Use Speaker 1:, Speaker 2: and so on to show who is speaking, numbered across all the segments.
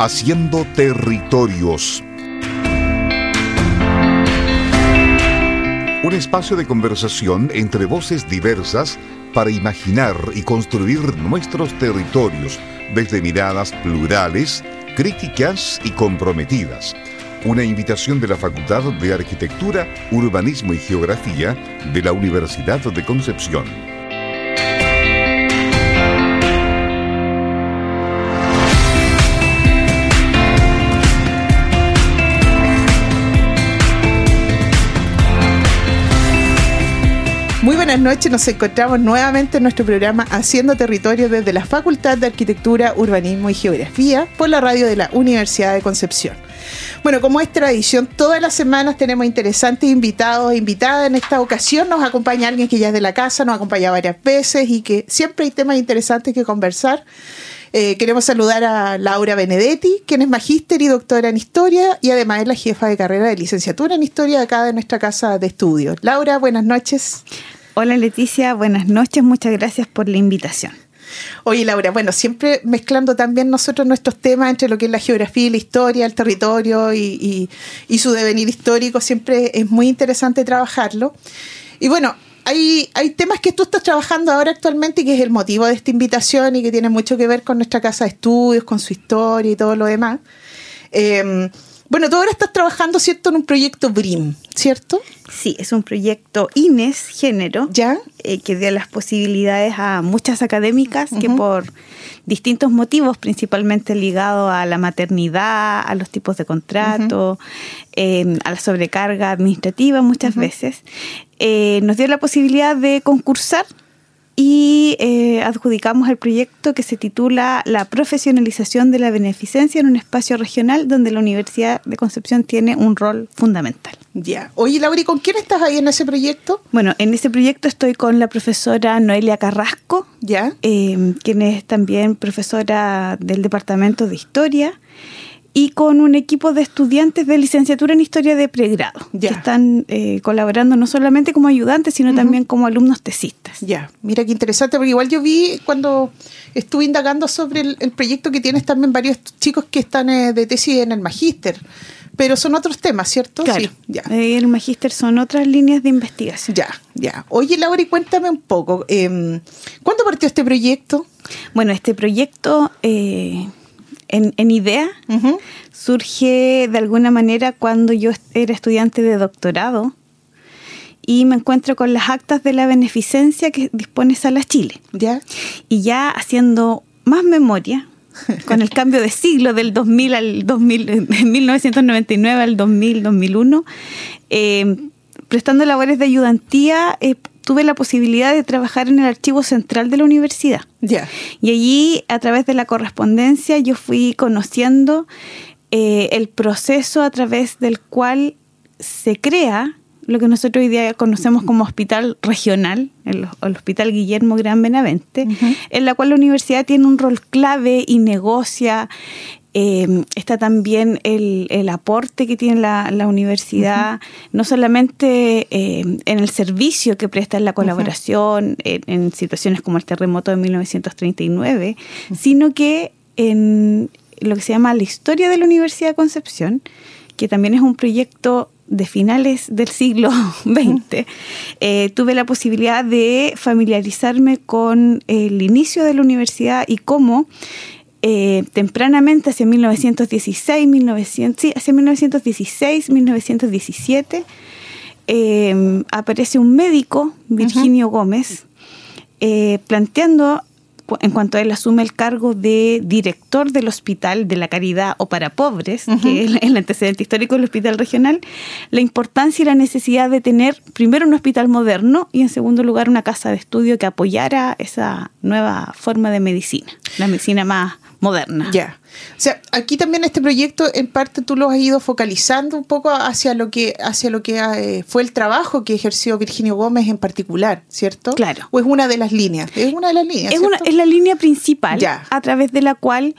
Speaker 1: Haciendo Territorios. Un espacio de conversación entre voces diversas para imaginar y construir nuestros territorios desde miradas plurales, críticas y comprometidas. Una invitación de la Facultad de Arquitectura, Urbanismo y Geografía de la Universidad de Concepción.
Speaker 2: Buenas noches, nos encontramos nuevamente en nuestro programa Haciendo Territorio desde la Facultad de Arquitectura, Urbanismo y Geografía por la radio de la Universidad de Concepción. Bueno, como es tradición, todas las semanas tenemos interesantes invitados e invitadas. En esta ocasión nos acompaña alguien que ya es de la casa, nos ha acompañado varias veces y que siempre hay temas interesantes que conversar. Eh, queremos saludar a Laura Benedetti, quien es magíster y doctora en historia y además es la jefa de carrera de licenciatura en historia acá de nuestra casa de estudios. Laura, buenas noches.
Speaker 3: Hola Leticia, buenas noches, muchas gracias por la invitación.
Speaker 2: Oye Laura, bueno, siempre mezclando también nosotros nuestros temas entre lo que es la geografía y la historia, el territorio y, su devenir histórico, siempre es muy interesante trabajarlo. Y bueno, hay, hay, temas que tú estás trabajando ahora actualmente y que es el motivo de esta invitación y que tiene mucho que ver con nuestra casa de estudios, con su historia y todo lo demás. Eh, bueno, tú ahora estás trabajando, ¿cierto?, en un proyecto BRIM, ¿cierto?
Speaker 3: Sí, es un proyecto INES Género,
Speaker 2: ¿Ya?
Speaker 3: Eh, que dio las posibilidades a muchas académicas que por distintos motivos, principalmente ligado a la maternidad, a los tipos de contrato, em, a la sobrecarga administrativa muchas veces, eh, nos dio la posibilidad de concursar y eh, adjudicamos el proyecto que se titula La profesionalización de la beneficencia en un espacio regional donde la Universidad de Concepción tiene un rol fundamental.
Speaker 2: Ya. Oye, Laura, ¿y con quién estás ahí en ese proyecto?
Speaker 3: Bueno, en ese proyecto estoy con la profesora Noelia Carrasco,
Speaker 2: ya
Speaker 3: eh, quien es también profesora del Departamento de Historia y con un equipo de estudiantes de licenciatura en historia de pregrado,
Speaker 2: Ya.
Speaker 3: que están eh, colaborando no solamente como ayudantes, sino también como alumnos tesistas.
Speaker 2: Ya, mira qué interesante, porque igual yo vi cuando estuve indagando sobre el, el proyecto que tienes también varios chicos que están eh, de tesis en el magíster, pero son otros temas, ¿cierto?
Speaker 3: Claro,
Speaker 2: Sí, ya.
Speaker 3: Eh, el magíster son otras líneas de investigación.
Speaker 2: Ya, ya. Oye, Laura, y cuéntame un poco, eh, ¿cuándo partió este proyecto?
Speaker 3: Bueno, este proyecto eh, en, en idea surge de alguna manera cuando yo era estudiante de doctorado y me encuentro con las actas de la beneficencia que dispone Salas Chile.
Speaker 2: Ya,
Speaker 3: Y ya haciendo más memoria, con el cambio de siglo del 2000 al 2000, de 1999 al 2000, 2001, eh, prestando labores de ayudantía, eh, tuve la posibilidad de trabajar en el archivo central de la universidad. Y allí, a través de la correspondencia, yo fui conociendo eh, el proceso a través del cual se crea lo que nosotros hoy día conocemos como hospital regional, el, el Hospital Guillermo Gran Benavente, en la cual la universidad tiene un rol clave y negocia. Eh, está también el, el aporte que tiene la, la universidad, no solamente eh, en el servicio que presta en la colaboración, en, en situaciones como el terremoto de 1939, sino que en lo que se llama la historia de la Universidad de Concepción, que también es un proyecto de finales del siglo XX, eh, tuve la posibilidad de familiarizarme con el inicio de la universidad y cómo eh, tempranamente, hacia 1916, 1900, sí, hacia 1916, 1917, eh, aparece un médico, Virginio Gómez, eh, planteando, en cuanto él asume el cargo de director del Hospital de la Caridad o para Pobres, que es el antecedente histórico del Hospital Regional, la importancia y la necesidad de tener primero un hospital moderno y en segundo lugar una casa de estudio que apoyara esa nueva forma de medicina, la medicina más moderna.
Speaker 2: ya. O sea, aquí también este proyecto, en parte tú lo has ido focalizando un poco hacia lo que, hacia lo que eh, fue el trabajo que ejerció Virginio Gómez en particular, ¿cierto?
Speaker 3: Claro.
Speaker 2: ¿O es una de las líneas? Es una de las líneas.
Speaker 3: Es, una, es la línea principal
Speaker 2: Ya.
Speaker 3: a través de la cual,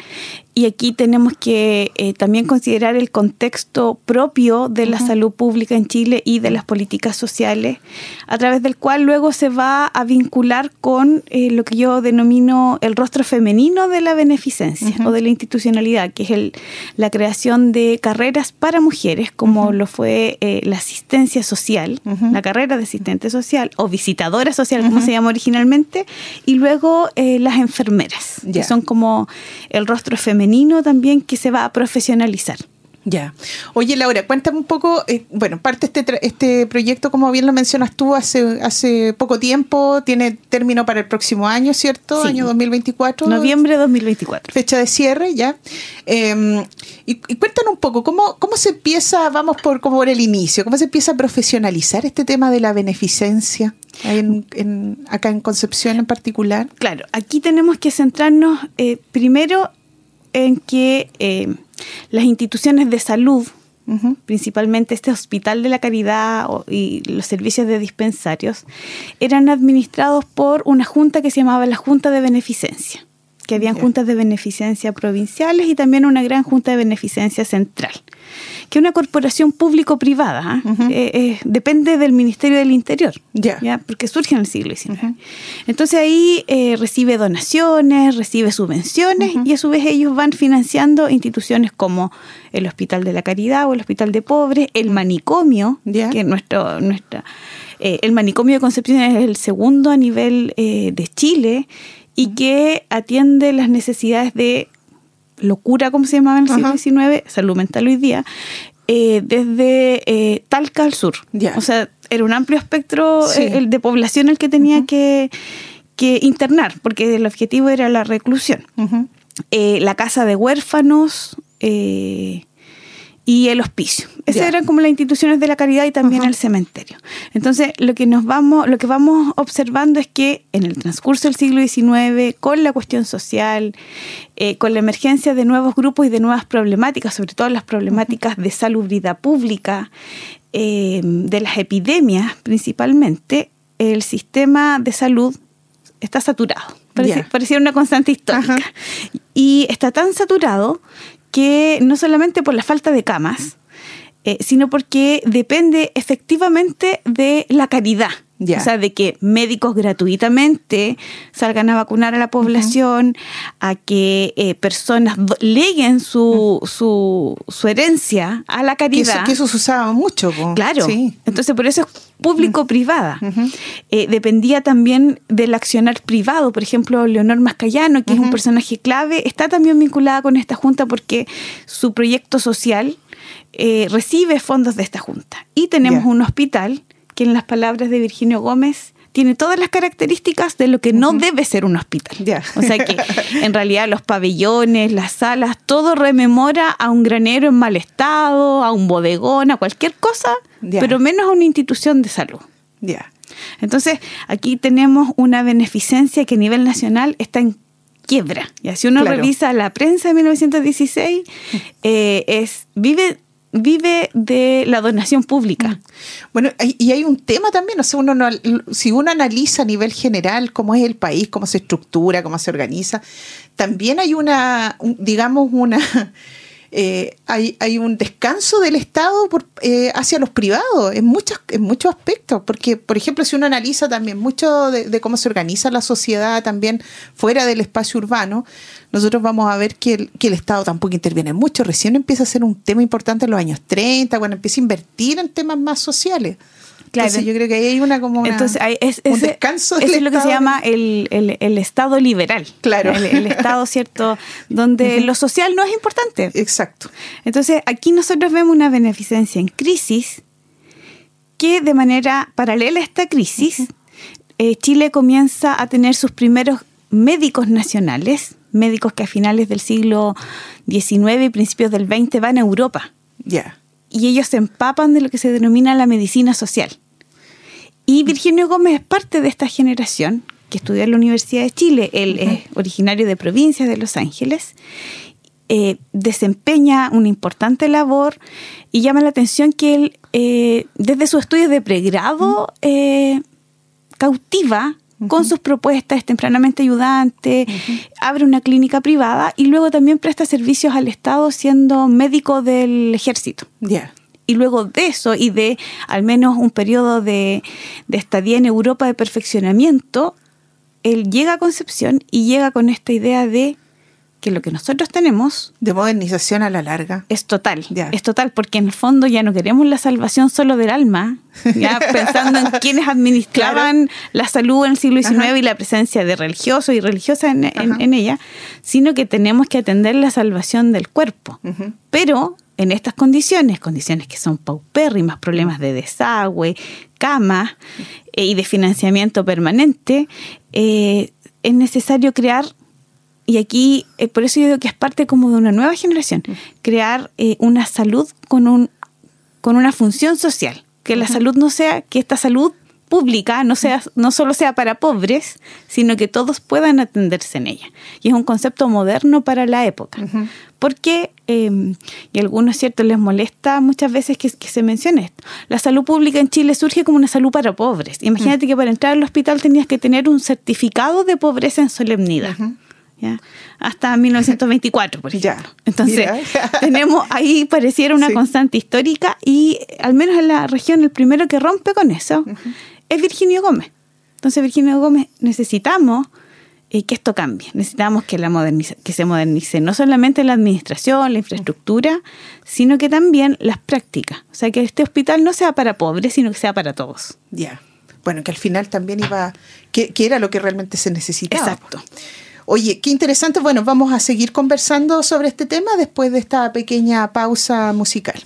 Speaker 3: y aquí tenemos que eh, también considerar el contexto propio de la salud pública en Chile y de las políticas sociales, a través del cual luego se va a vincular con eh, lo que yo denomino el rostro femenino de la beneficencia o de la institución institucionalidad, que es el, la creación de carreras para mujeres, como lo fue eh, la asistencia social, la carrera de asistente social o visitadora social, como se llama originalmente, y luego eh, las enfermeras, que son como el rostro femenino también que se va a profesionalizar.
Speaker 2: Ya. Oye, Laura, cuéntame un poco, eh, bueno, parte este, este proyecto, como bien lo mencionas tú, hace, hace poco tiempo, tiene término para el próximo año, ¿cierto? Año 2024.
Speaker 3: Noviembre 2024.
Speaker 2: Fecha de cierre, ya. Em, y, cuéntanos un poco, ¿cómo, ¿cómo se empieza, vamos por, como por el inicio, cómo se empieza a profesionalizar este tema de la beneficencia? En, acá en Concepción en particular.
Speaker 3: Claro, aquí tenemos que centrarnos eh, primero en que eh, las instituciones de salud, principalmente este Hospital de la Caridad y los servicios de dispensarios, eran administrados por una junta que se llamaba la Junta de Beneficencia que habían juntas de beneficencia provinciales y también una gran junta de beneficencia central que una corporación público-privada ¿ah? eh, eh, depende del Ministerio del Interior, ya. porque surge en el siglo XIX. Entonces ahí eh, recibe donaciones, recibe subvenciones y a su vez ellos van financiando instituciones como el Hospital de la Caridad o el Hospital de Pobres, el manicomio, que nuestro, nuestra, el manicomio de Concepción es el segundo a nivel de Chile y que atiende las necesidades de locura, como se llamaba en el siglo XIX, salud mental hoy día, eh, desde eh, Talca al sur. O sea, era un amplio espectro eh, el de población el que tenía que, internar, porque el objetivo era la reclusión. la casa de huérfanos, y el hospicio. Esas eran como las instituciones de la caridad y también el cementerio. Entonces, lo que nos vamos, lo que vamos observando es que en el transcurso del siglo XIX, con la cuestión social, eh, con la emergencia de nuevos grupos y de nuevas problemáticas, sobre todo las problemáticas de salubridad pública, eh, de las epidemias principalmente, el sistema de salud está saturado. Parecía una constante histórica. Y está tan saturado que no solamente por la falta de camas, eh, sino porque depende efectivamente de la caridad. O sea, de que médicos gratuitamente salgan a vacunar a la población, a que eh, personas leguen su, su, su, herencia a la caridad.
Speaker 2: Que eso, se usaba mucho.
Speaker 3: Claro. Entonces, por eso es público-privada. Eh, dependía también del accionar privado. Por ejemplo, Leonor Mascayano, que es un personaje clave, está también vinculada con esta junta porque su proyecto social eh, recibe fondos de esta junta. Y tenemos un hospital que en las palabras de Virginio Gómez tiene todas las características de lo que no debe ser un hospital. O sea que en realidad los pabellones, las salas, todo rememora a un granero en mal estado, a un bodegón, a cualquier cosa, pero menos a una institución de salud. Entonces, aquí tenemos una beneficencia que a nivel nacional está en quiebra. Y si uno revisa la prensa de 1916, eh, es, vive vive de la donación pública. Mm.
Speaker 2: Bueno, y hay un tema también, o sea, uno si uno analiza a nivel general cómo es el país, cómo se estructura, cómo se organiza, también hay una, digamos, una eh, hay, hay, un descanso del Estado por, eh, hacia los privados en, muchos en muchos aspectos, porque, por ejemplo, si uno analiza también mucho de, cómo se organiza la sociedad también fuera del espacio urbano, nosotros vamos a ver que el, que el Estado tampoco interviene mucho, recién empieza a ser un tema importante en los años 30, cuando empieza a invertir en temas más sociales. Claro. yo creo que ahí hay una como
Speaker 3: Entonces,
Speaker 2: es,
Speaker 3: un descanso es lo que se llama el, Estado liberal.
Speaker 2: Claro.
Speaker 3: El, Estado, ¿cierto? Donde lo social no es importante.
Speaker 2: Exacto.
Speaker 3: Entonces, aquí nosotros vemos una beneficencia en crisis que de manera paralela a esta crisis, eh, Chile comienza a tener sus primeros médicos nacionales, médicos que a finales del siglo XIX y principios del XX van a Europa.
Speaker 2: Ya
Speaker 3: y ellos se empapan de lo que se denomina la medicina social. Y Virginio Gómez es parte de esta generación que estudió en la Universidad de Chile. Él es originario de provincia de Los Ángeles. Eh, desempeña una importante labor y llama la atención que él, eh, desde su estudio de pregrado, eh, cautiva con sus propuestas, es tempranamente ayudante, abre una clínica privada y luego también presta servicios al Estado siendo médico del ejército. Y luego de eso y de al menos un periodo de, de estadía en Europa de perfeccionamiento, él llega a Concepción y llega con esta idea de que lo que nosotros tenemos
Speaker 2: de modernización a la larga.
Speaker 3: es total, es total, porque en el fondo ya no queremos la salvación solo del alma, ya pensando en quienes administraban la salud en el siglo XIX y la presencia de religiosos y religiosas en, ella, sino que tenemos que atender la salvación del cuerpo. Pero en estas condiciones, condiciones que son paupérrimas, problemas de desagüe, cama eh, y de financiamiento permanente, eh, es necesario crear y aquí, eh, por eso yo digo que es parte como de una nueva generación, crear eh, una salud con, un, con una función social, que la salud no sea, que esta salud pública no, sea, no solo sea para pobres, sino que todos puedan atenderse en ella. Y es un concepto moderno para la época. Porque, em, y a algunos, cierto, les molesta muchas veces que, se mencione esto, la salud pública en Chile surge como una salud para pobres. Imagínate que para entrar al hospital tenías que tener un certificado de pobreza en solemnidad. Hasta 1924, por ejemplo. Entonces, tenemos ahí pareciera una constante histórica y al menos en la región el primero que rompe con eso es Virginio Gómez. Entonces, Virginio Gómez necesitamos eh, que esto cambie. Necesitamos que, la que se modernice no solamente la administración, la infraestructura, sino que también las prácticas. O sea, que este hospital no sea para pobres, sino que sea para todos.
Speaker 2: Ya. Bueno, que al final también iba, que, que, era lo que realmente se necesitaba.
Speaker 3: Exacto.
Speaker 2: Oye, qué interesante. Bueno, vamos a seguir conversando sobre este tema después de esta pequeña pausa musical.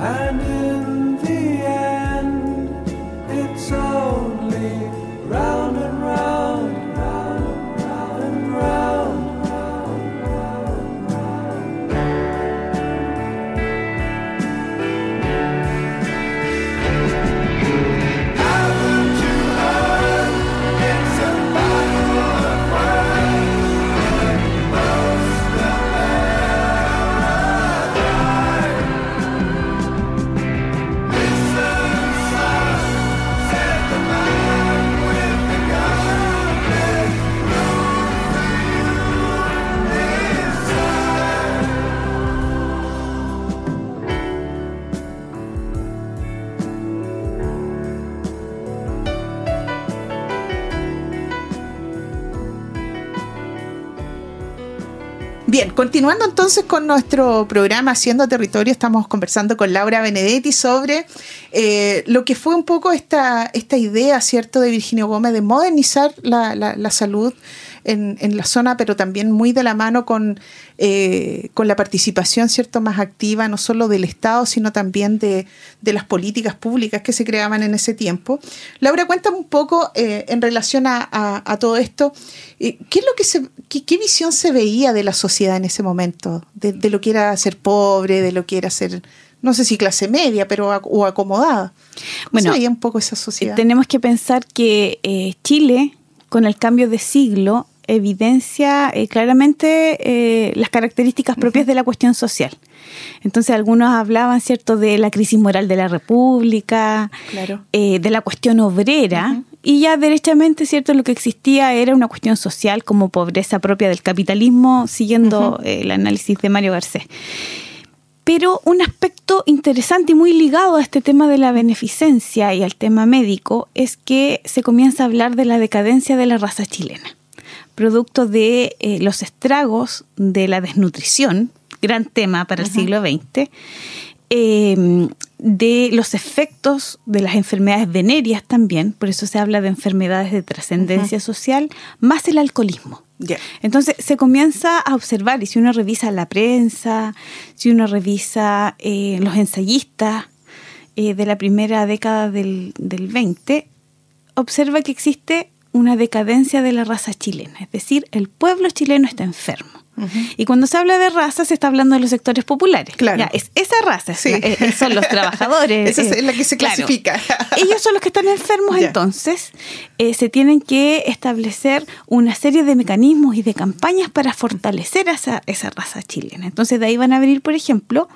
Speaker 2: and in Bien, continuando entonces con nuestro programa Haciendo Territorio, estamos conversando con Laura Benedetti sobre eh, lo que fue un poco esta, esta idea, ¿cierto?, de Virginio Gómez de modernizar la, salud en, en, la zona, pero también muy de la mano con, eh, con la participación cierto más activa, no solo del Estado, sino también de, de las políticas públicas que se creaban en ese tiempo. Laura, cuéntame un poco eh, en relación a, a, todo esto, eh, ¿qué es lo que se, qué, qué, visión se veía de la sociedad en ese momento? De, de lo que era ser pobre, de lo que era ser no sé si clase media, pero o acomodada.
Speaker 3: Bueno,
Speaker 2: se un poco esa sociedad?
Speaker 3: Tenemos que pensar que eh, Chile, con el cambio de siglo, evidencia eh, claramente eh, las características propias de la cuestión social. Entonces algunos hablaban, ¿cierto?, de la crisis moral de la República,
Speaker 2: claro.
Speaker 3: de la cuestión obrera, y ya derechamente, ¿cierto?, lo que existía era una cuestión social como pobreza propia del capitalismo, siguiendo el análisis de Mario Garcés. Pero un aspecto interesante y muy ligado a este tema de la beneficencia y al tema médico es que se comienza a hablar de la decadencia de la raza chilena, producto de eh, los estragos de la desnutrición, gran tema para el siglo XX, em, de los efectos de las enfermedades venéreas también, por eso se habla de enfermedades de trascendencia social, más el alcoholismo. Entonces se comienza a observar, y si uno revisa la prensa, si uno revisa eh, los ensayistas eh, de la primera década del, del 20, observa que existe una decadencia de la raza chilena, es decir, el pueblo chileno está enfermo. Y cuando se habla de raza, se está hablando de los sectores populares.
Speaker 2: Claro.
Speaker 3: es esa raza, eh, son los trabajadores.
Speaker 2: Esa es la que se clasifica.
Speaker 3: Ellos son los que están enfermos, entonces eh, se tienen que establecer una serie de mecanismos y de campañas para fortalecer esa, esa raza chilena. Entonces de ahí van a venir, por ejemplo,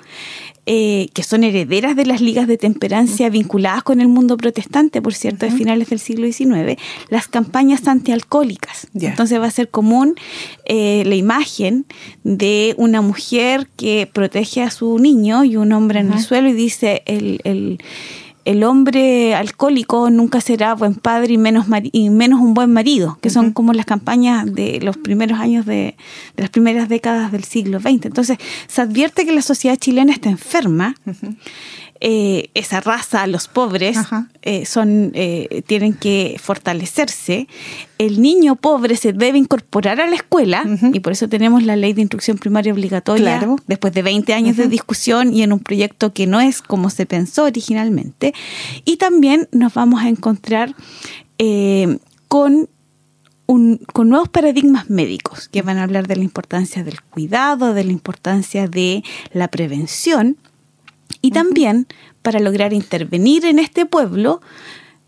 Speaker 3: eh, que son herederas de las ligas de temperancia vinculadas con el mundo protestante, por cierto, de finales del siglo XIX, las campañas antialcohólicas. Entonces va a ser común eh, la imagen de una mujer que protege a su niño y un hombre en el suelo y dice el, el el hombre alcohólico nunca será buen padre y menos, y menos un buen marido, que son como las campañas de los primeros años de, las primeras décadas del siglo XX. Entonces, se advierte que la sociedad chilena está enferma. Eh, esa raza, los pobres, eh, son eh, tienen que fortalecerse. El niño pobre se debe incorporar a la escuela y por eso tenemos la ley de instrucción primaria obligatoria después de 20 años de discusión y en un proyecto que no es como se pensó originalmente. Y también nos vamos a encontrar con un, con nuevos paradigmas médicos que van a hablar de la importancia del cuidado, de la importancia de la prevención y también para lograr intervenir en este pueblo,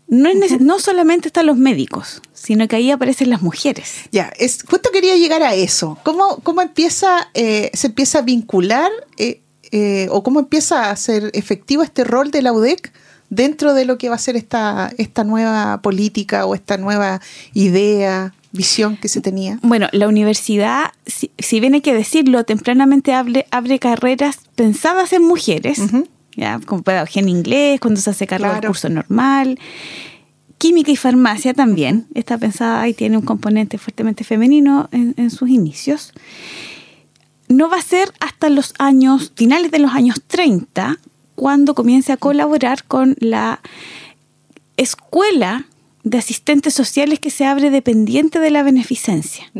Speaker 3: no, es no solamente están los médicos, sino que ahí aparecen las mujeres.
Speaker 2: Ya, es, justo quería llegar a eso. ¿Cómo, cómo empieza, eh, se empieza a vincular eh, eh, o cómo empieza a ser efectivo este rol de la UDEC dentro de lo que va a ser esta, esta nueva política o esta nueva idea? Visión que se tenía?
Speaker 3: Bueno, la universidad, si, si bien hay que decirlo, tempranamente abre, abre carreras pensadas en mujeres, ya como pedagogía en inglés, cuando se hace cargo del curso normal. Química y farmacia también está pensada y tiene un componente fuertemente femenino en, en sus inicios. No va a ser hasta los años, finales de los años 30, cuando comience a colaborar con la escuela de asistentes sociales que se abre dependiente de la beneficencia.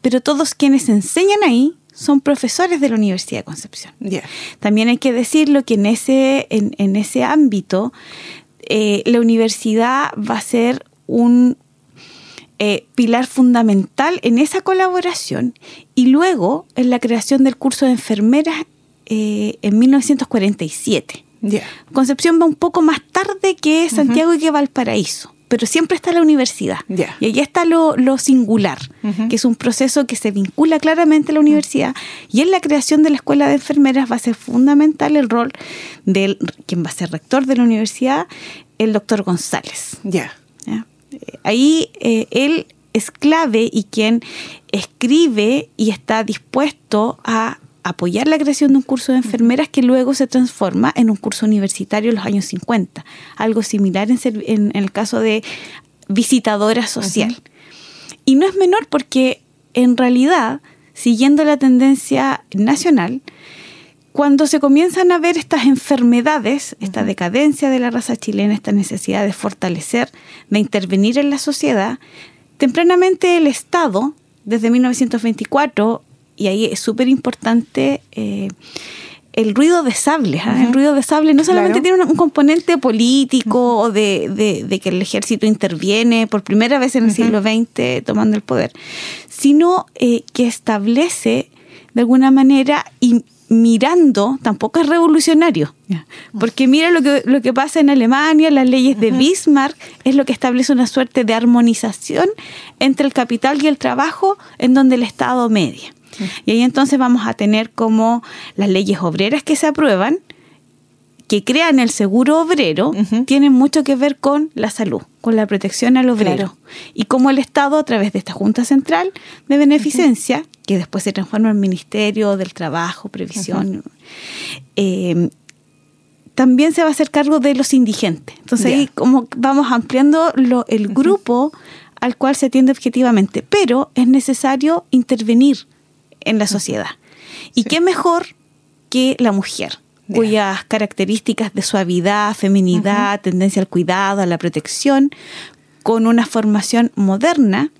Speaker 3: Pero todos quienes enseñan ahí son profesores de la Universidad de Concepción. También hay que decirlo que en ese, en, ese ámbito eh, la universidad va a ser un eh, pilar fundamental en esa colaboración y luego en la creación del curso de enfermeras eh, en 1947. Concepción va un poco más tarde que Santiago y que Valparaíso pero siempre está la universidad. Y ahí está lo, singular, que es un proceso que se vincula claramente a la universidad. Y en la creación de la escuela de enfermeras va a ser fundamental el rol de quien va a ser rector de la universidad, el doctor González.
Speaker 2: Ya.
Speaker 3: Ahí eh, él es clave y quien escribe y está dispuesto a apoyar la creación de un curso de enfermeras que luego se transforma en un curso universitario en los años 50. Algo similar en, el caso de visitadora social. Y no es menor porque en realidad, siguiendo la tendencia nacional, cuando se comienzan a ver estas enfermedades, esta decadencia de la raza chilena, esta necesidad de fortalecer, de intervenir en la sociedad, tempranamente el Estado desde 1924, y ahí es súper importante eh, el ruido de sables. ¿ah? El ruido de sable no solamente tiene un, componente político o de, de, que el ejército interviene por primera vez en el siglo XX tomando el poder, sino eh, que establece de alguna manera y mirando, tampoco es revolucionario, porque mira lo que, lo que pasa en Alemania, las leyes de Bismarck es lo que establece una suerte de armonización entre el capital y el trabajo en donde el Estado media. Y ahí entonces vamos a tener como las leyes obreras que se aprueban, que crean el seguro obrero, tienen mucho que ver con la salud, con la protección al obrero. Y como el Estado, a través de esta Junta Central de Beneficencia, que después se transforma en Ministerio del Trabajo, Previsión, eh, también se va a hacer cargo de los indigentes. Entonces ahí como vamos ampliando lo, el grupo al cual se atiende objetivamente, pero es necesario intervenir en la sociedad. ¿Y qué mejor que la mujer? cuyas características de suavidad, feminidad, tendencia al cuidado, a la protección, con una formación moderna,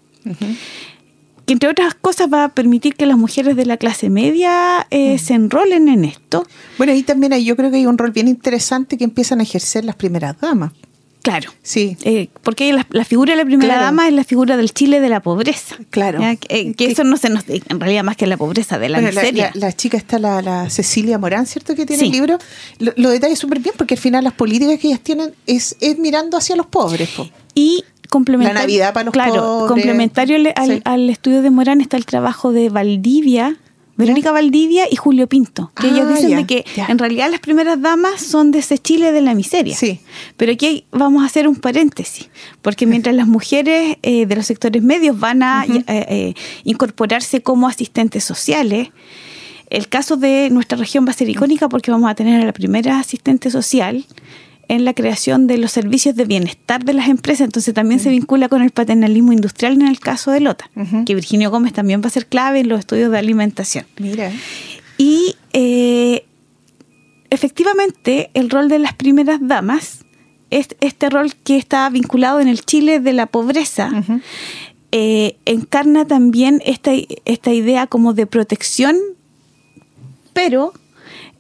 Speaker 3: que entre otras cosas va a permitir que las mujeres de la clase media eh, se enrolen en esto.
Speaker 2: Bueno, y también hay, yo creo que hay un rol bien interesante que empiezan a ejercer las primeras damas.
Speaker 3: Claro. Sí. Eh, porque la, figura de la primera dama es la figura del Chile de la pobreza.
Speaker 2: Claro.
Speaker 3: Que, eso no se nos. En realidad, más que la pobreza, de la miseria.
Speaker 2: La, chica está la, Cecilia Morán, ¿cierto? Que tiene el libro. Lo, lo detalla súper bien porque al final las políticas que ellas tienen es, es mirando hacia los pobres.
Speaker 3: Y complementario.
Speaker 2: La Navidad para los
Speaker 3: claro, complementario al, al, estudio de Morán está el trabajo de Valdivia Verónica Valdivia y Julio Pinto, que ellos ah, dicen de que en realidad las primeras damas son de ese Chile de la miseria.
Speaker 2: Sí.
Speaker 3: Pero aquí vamos a hacer un paréntesis, porque mientras las mujeres eh, de los sectores medios van a eh, eh, incorporarse como asistentes sociales, el caso de nuestra región va a ser icónica porque vamos a tener a la primera asistente social en la creación de los servicios de bienestar de las empresas, entonces también se vincula con el paternalismo industrial en el caso de Lota, que Virginio Gómez también va a ser clave en los estudios de alimentación.
Speaker 2: Mira.
Speaker 3: Y eh, efectivamente el rol de las primeras damas es este rol que está vinculado en el Chile de la pobreza. Eh, encarna también esta, esta idea como de protección, pero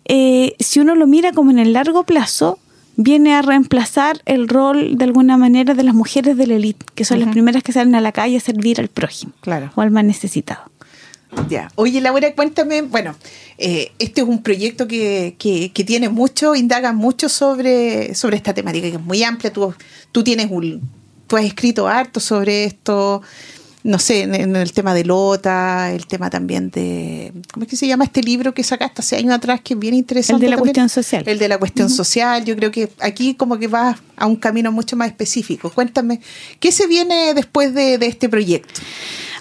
Speaker 3: eh, si uno lo mira como en el largo plazo, viene a reemplazar el rol de alguna manera de las mujeres de la élite, que son las primeras que salen a la calle a servir al prójimo
Speaker 2: claro.
Speaker 3: o al más necesitado.
Speaker 2: Ya. Oye, Laura, cuéntame, bueno, eh, este es un proyecto que, que, tiene mucho, indaga mucho sobre, sobre esta temática, que es muy amplia. Tú, tú tienes un, tú has escrito harto sobre esto, no sé, en, el tema de Lota, el tema también de, ¿cómo es que se llama este libro que sacaste hace años atrás que es bien interesante?
Speaker 3: El de la cuestión social.
Speaker 2: El de la cuestión social, yo creo que aquí como que va a un camino mucho más específico. Cuéntame, ¿qué se viene después de, este proyecto?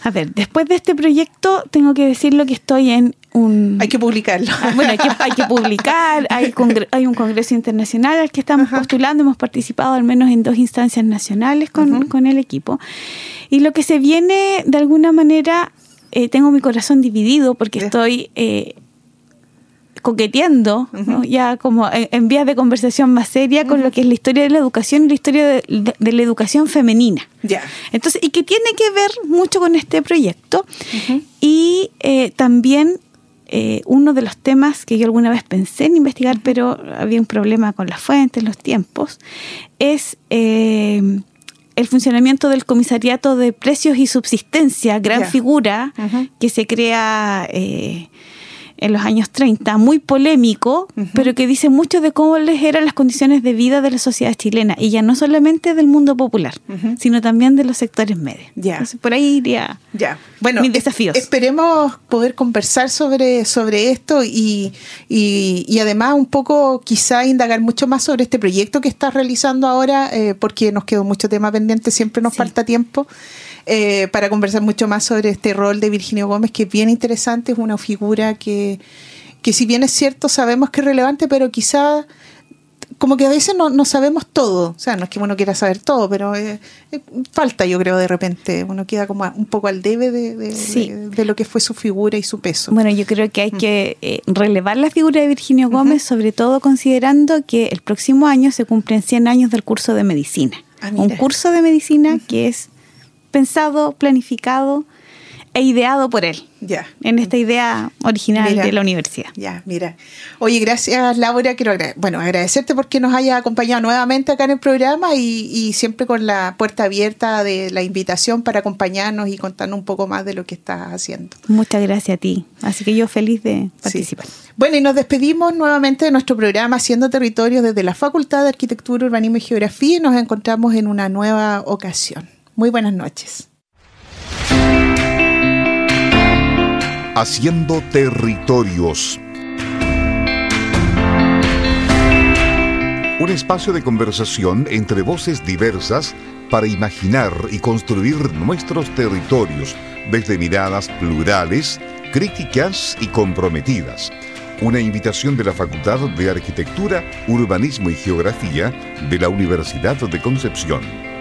Speaker 3: A ver, después de este proyecto tengo que decir lo que estoy en un...
Speaker 2: Hay que publicarlo.
Speaker 3: Ah, bueno, hay que, hay que publicar, hay, hay, un congreso internacional al que estamos postulando, hemos participado al menos en dos instancias nacionales con, con el equipo. Y lo que se viene, de alguna manera, eh, tengo mi corazón dividido porque estoy eh, coqueteando, ya como en, vías de conversación más seria con lo que es la historia de la educación y la historia de, la educación femenina.
Speaker 2: Ya.
Speaker 3: Entonces, y que tiene que ver mucho con este proyecto. Y eh, también uno de los temas que yo alguna vez pensé en investigar, pero había un problema con las fuentes, los tiempos, es el funcionamiento del comisariato de precios y subsistencia, gran figura que se crea eh, en los años 30, muy polémico, pero que dice mucho de cómo les eran las condiciones de vida de la sociedad chilena, y ya no solamente del mundo popular, sino también de los sectores medios. Entonces, por ahí iría
Speaker 2: ya. bueno,
Speaker 3: mis desafíos.
Speaker 2: esperemos poder conversar sobre, sobre esto y, y, además un poco quizá indagar mucho más sobre este proyecto que estás realizando ahora, eh, porque nos quedó mucho tema pendiente, siempre nos falta tiempo. Eh, para conversar mucho más sobre este rol de Virginio Gómez, que es bien interesante, es una figura que, que si bien es cierto, sabemos que es relevante, pero quizá como que a veces no, no sabemos todo. O sea, no es que uno quiera saber todo, pero eh, eh, falta, yo creo, de repente. Uno queda como un poco al debe de, de, lo que fue su figura y su peso.
Speaker 3: Bueno, yo creo que hay mm. que relevar la figura de Virginio Gómez, sobre todo considerando que el próximo año se cumplen 100 años del curso de medicina. Ah, un curso de medicina que es pensado, planificado e ideado por él.
Speaker 2: Ya.
Speaker 3: En esta idea original
Speaker 2: Mira.
Speaker 3: de la universidad.
Speaker 2: Ya, mira. Oye, gracias Laura. Quiero bueno, agradecerte porque nos hayas acompañado nuevamente acá en el programa y, y siempre con la puerta abierta de la invitación para acompañarnos y contarnos un poco más de lo que estás haciendo.
Speaker 3: Muchas gracias a ti. Así que yo feliz de participar.
Speaker 2: Sí. Bueno, y nos despedimos nuevamente de nuestro programa Haciendo Territorios desde la Facultad de Arquitectura, Urbanismo y Geografía y nos encontramos en una nueva ocasión. Muy buenas noches.
Speaker 1: Haciendo territorios. Un espacio de conversación entre voces diversas para imaginar y construir nuestros territorios desde miradas plurales, críticas y comprometidas. Una invitación de la Facultad de Arquitectura, Urbanismo y Geografía de la Universidad de Concepción.